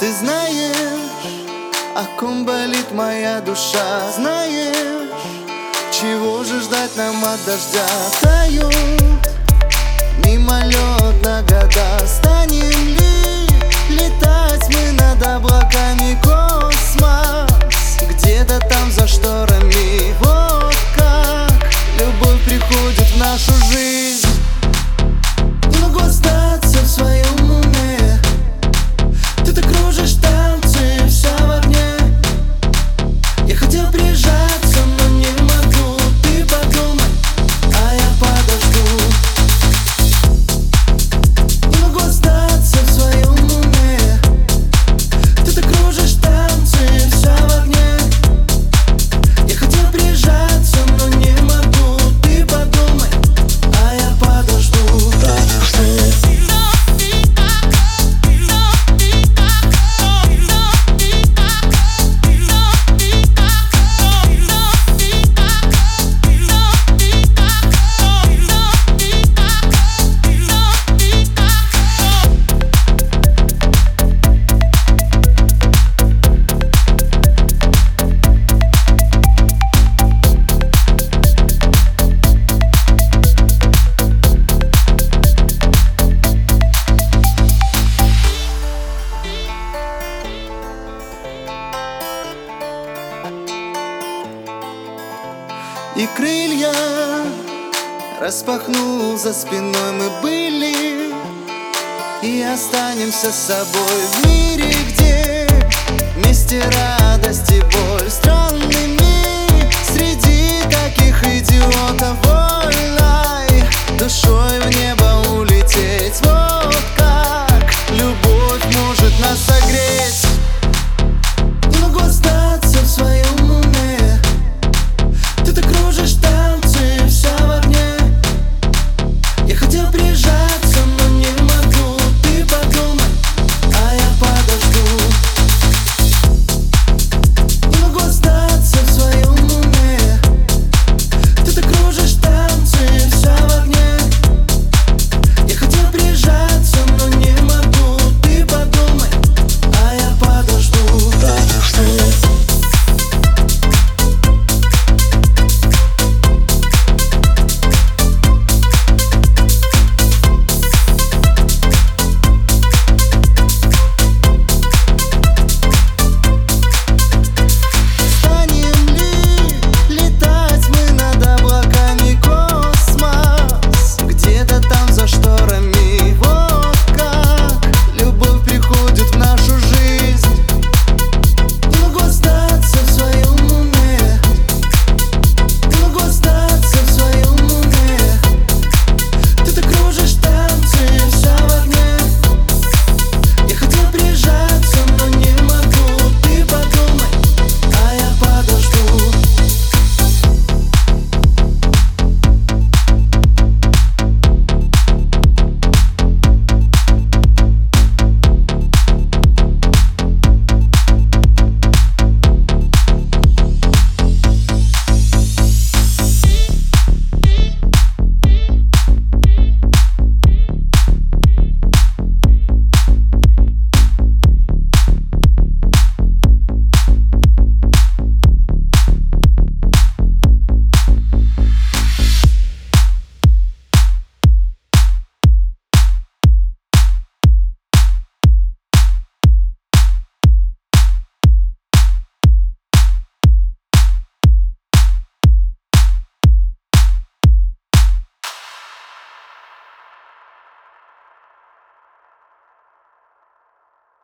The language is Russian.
Ты знаешь, о ком болит моя душа? Знаешь, чего же ждать нам от дождя? Тают мимолетно года Я И крылья распахнул за спиной. Мы были И останемся с собой в мире, где вместе радость и боль. Странный